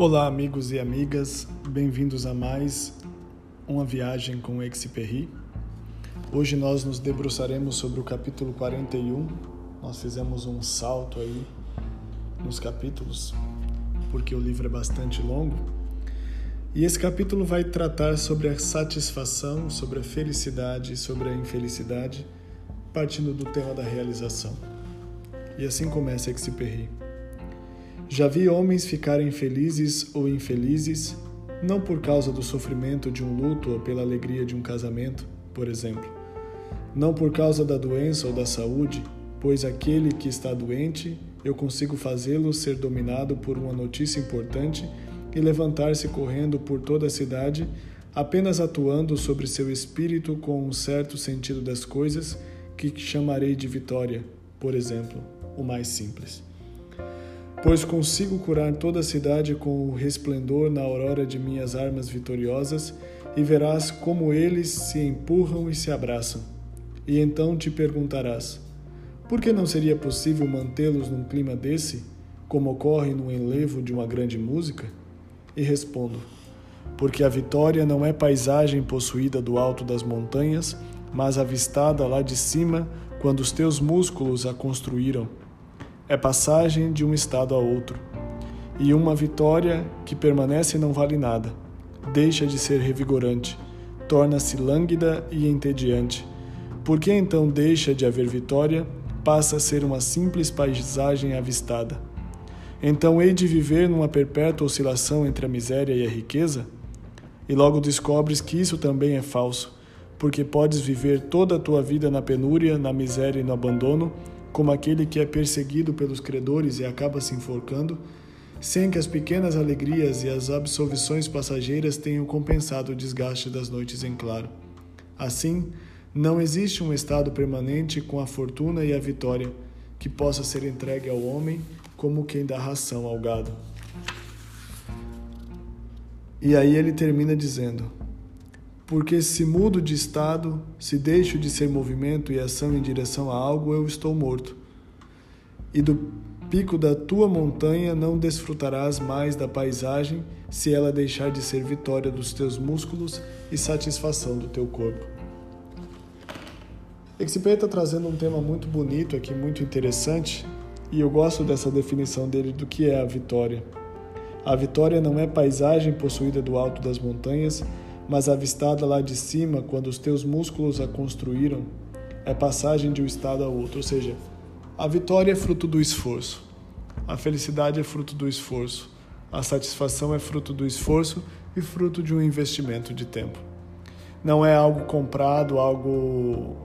Olá, amigos e amigas, bem-vindos a mais uma viagem com Experri. Hoje nós nos debruçaremos sobre o capítulo 41. Nós fizemos um salto aí nos capítulos, porque o livro é bastante longo. E esse capítulo vai tratar sobre a satisfação, sobre a felicidade e sobre a infelicidade, partindo do tema da realização. E assim começa Experri. Já vi homens ficarem felizes ou infelizes, não por causa do sofrimento de um luto ou pela alegria de um casamento, por exemplo. Não por causa da doença ou da saúde, pois aquele que está doente, eu consigo fazê-lo ser dominado por uma notícia importante e levantar-se correndo por toda a cidade, apenas atuando sobre seu espírito com um certo sentido das coisas que chamarei de vitória, por exemplo, o mais simples pois consigo curar toda a cidade com o resplendor na aurora de minhas armas vitoriosas, e verás como eles se empurram e se abraçam. E então te perguntarás: por que não seria possível mantê-los num clima desse, como ocorre no enlevo de uma grande música? E respondo: porque a vitória não é paisagem possuída do alto das montanhas, mas avistada lá de cima quando os teus músculos a construíram é passagem de um estado a outro. E uma vitória que permanece não vale nada. Deixa de ser revigorante, torna-se lânguida e entediante. Por que então deixa de haver vitória, passa a ser uma simples paisagem avistada? Então hei de viver numa perpétua oscilação entre a miséria e a riqueza? E logo descobres que isso também é falso, porque podes viver toda a tua vida na penúria, na miséria e no abandono, como aquele que é perseguido pelos credores e acaba se enforcando, sem que as pequenas alegrias e as absolvições passageiras tenham compensado o desgaste das noites em claro. Assim, não existe um estado permanente com a fortuna e a vitória que possa ser entregue ao homem como quem dá ração ao gado. E aí ele termina dizendo: porque se mudo de estado, se deixo de ser movimento e ação em direção a algo, eu estou morto. E do pico da tua montanha não desfrutarás mais da paisagem, se ela deixar de ser vitória dos teus músculos e satisfação do teu corpo. Exipé está trazendo um tema muito bonito aqui, muito interessante, e eu gosto dessa definição dele do que é a vitória. A vitória não é paisagem possuída do alto das montanhas, mas avistada lá de cima, quando os teus músculos a construíram, é passagem de um estado a outro. Ou seja, a vitória é fruto do esforço, a felicidade é fruto do esforço, a satisfação é fruto do esforço e fruto de um investimento de tempo. Não é algo comprado, algo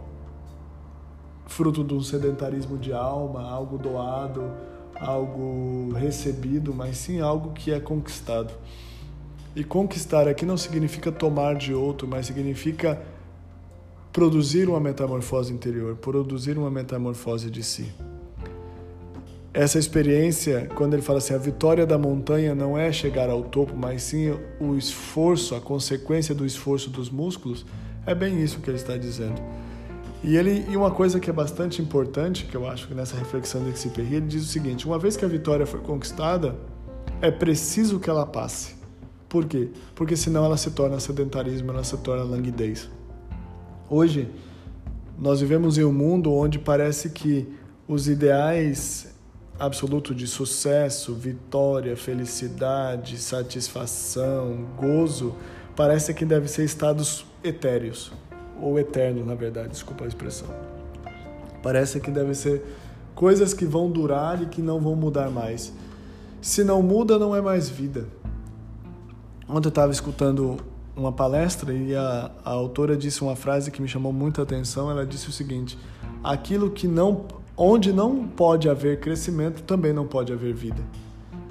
fruto de um sedentarismo de alma, algo doado, algo recebido, mas sim algo que é conquistado. E conquistar aqui não significa tomar de outro, mas significa produzir uma metamorfose interior, produzir uma metamorfose de si. Essa experiência, quando ele fala assim, a vitória da montanha não é chegar ao topo, mas sim o esforço, a consequência do esforço dos músculos, é bem isso que ele está dizendo. E ele e uma coisa que é bastante importante, que eu acho que nessa reflexão de Exupéry, ele diz o seguinte: uma vez que a vitória foi conquistada, é preciso que ela passe. Por quê? Porque senão ela se torna sedentarismo, ela se torna languidez. Hoje, nós vivemos em um mundo onde parece que os ideais absolutos de sucesso, vitória, felicidade, satisfação, gozo, parece que devem ser estados etéreos, ou eternos, na verdade, desculpa a expressão. Parece que devem ser coisas que vão durar e que não vão mudar mais. Se não muda, não é mais vida. Ontem eu estava escutando uma palestra e a, a autora disse uma frase que me chamou muita atenção. Ela disse o seguinte: aquilo que não, onde não pode haver crescimento, também não pode haver vida.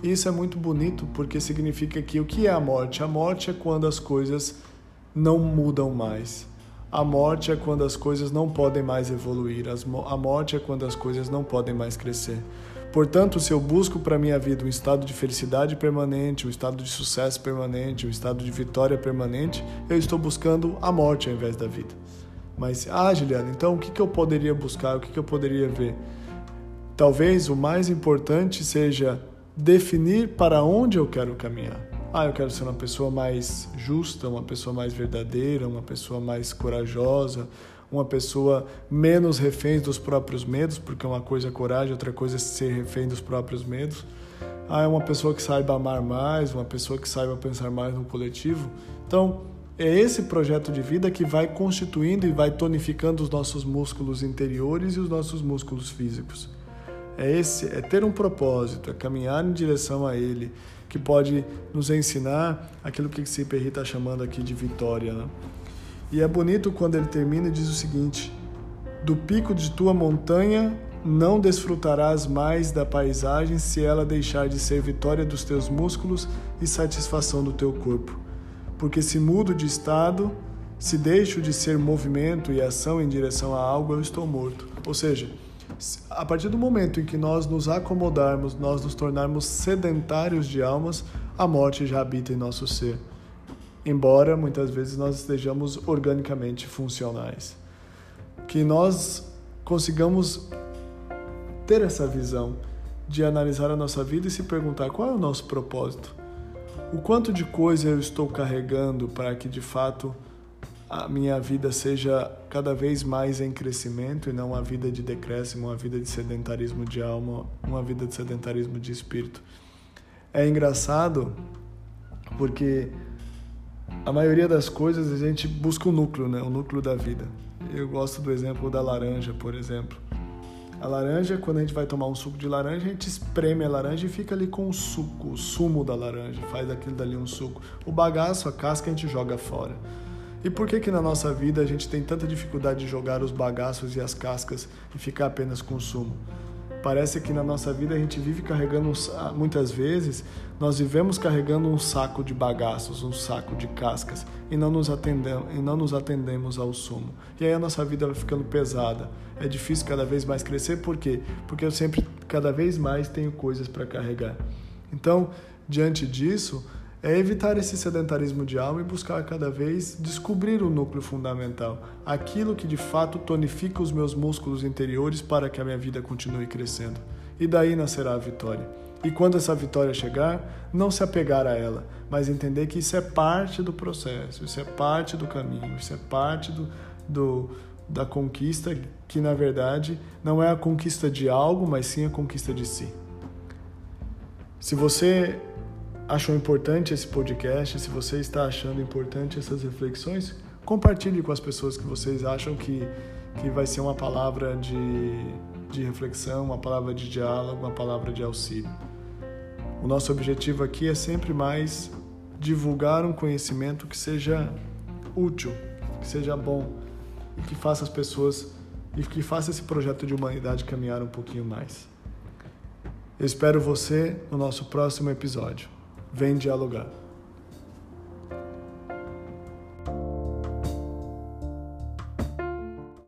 Isso é muito bonito porque significa que o que é a morte? A morte é quando as coisas não mudam mais. A morte é quando as coisas não podem mais evoluir. A morte é quando as coisas não podem mais crescer. Portanto, se eu busco para minha vida um estado de felicidade permanente, um estado de sucesso permanente, um estado de vitória permanente, eu estou buscando a morte ao invés da vida. Mas, ah, Juliana, então o que, que eu poderia buscar? O que, que eu poderia ver? Talvez o mais importante seja definir para onde eu quero caminhar. Ah, eu quero ser uma pessoa mais justa, uma pessoa mais verdadeira, uma pessoa mais corajosa, uma pessoa menos refém dos próprios medos, porque uma coisa é coragem, outra coisa é ser refém dos próprios medos. Ah, é uma pessoa que saiba amar mais, uma pessoa que saiba pensar mais no coletivo. Então, é esse projeto de vida que vai constituindo e vai tonificando os nossos músculos interiores e os nossos músculos físicos. É esse, é ter um propósito, é caminhar em direção a ele, que pode nos ensinar aquilo que Perry está chamando aqui de vitória. Né? E é bonito quando ele termina e diz o seguinte: Do pico de tua montanha não desfrutarás mais da paisagem se ela deixar de ser vitória dos teus músculos e satisfação do teu corpo. Porque se mudo de estado, se deixo de ser movimento e ação em direção a algo, eu estou morto. Ou seja, a partir do momento em que nós nos acomodarmos, nós nos tornarmos sedentários de almas, a morte já habita em nosso ser. Embora muitas vezes nós estejamos organicamente funcionais. Que nós consigamos ter essa visão de analisar a nossa vida e se perguntar qual é o nosso propósito. O quanto de coisa eu estou carregando para que de fato a minha vida seja cada vez mais em crescimento e não uma vida de decréscimo, uma vida de sedentarismo de alma, uma vida de sedentarismo de espírito. É engraçado porque a maioria das coisas a gente busca o núcleo, né? o núcleo da vida. Eu gosto do exemplo da laranja, por exemplo. A laranja, quando a gente vai tomar um suco de laranja, a gente espreme a laranja e fica ali com o suco, o sumo da laranja, faz aquilo dali um suco. O bagaço, a casca, a gente joga fora. E por que que na nossa vida a gente tem tanta dificuldade de jogar os bagaços e as cascas e ficar apenas com o sumo? Parece que na nossa vida a gente vive carregando, muitas vezes, nós vivemos carregando um saco de bagaços, um saco de cascas e não nos atendemos, e não nos atendemos ao sumo. E aí a nossa vida vai ficando pesada. É difícil cada vez mais crescer, por quê? Porque eu sempre, cada vez mais, tenho coisas para carregar. Então, diante disso, é evitar esse sedentarismo de alma e buscar cada vez descobrir o núcleo fundamental, aquilo que de fato tonifica os meus músculos interiores para que a minha vida continue crescendo. E daí nascerá a vitória. E quando essa vitória chegar, não se apegar a ela, mas entender que isso é parte do processo, isso é parte do caminho, isso é parte do, do da conquista, que na verdade não é a conquista de algo, mas sim a conquista de si. Se você achou importante esse podcast, se você está achando importante essas reflexões, compartilhe com as pessoas que vocês acham que, que vai ser uma palavra de, de reflexão, uma palavra de diálogo, uma palavra de auxílio. O nosso objetivo aqui é sempre mais divulgar um conhecimento que seja útil, que seja bom e que faça as pessoas e que faça esse projeto de humanidade caminhar um pouquinho mais. Eu espero você no nosso próximo episódio. Vem dialogar.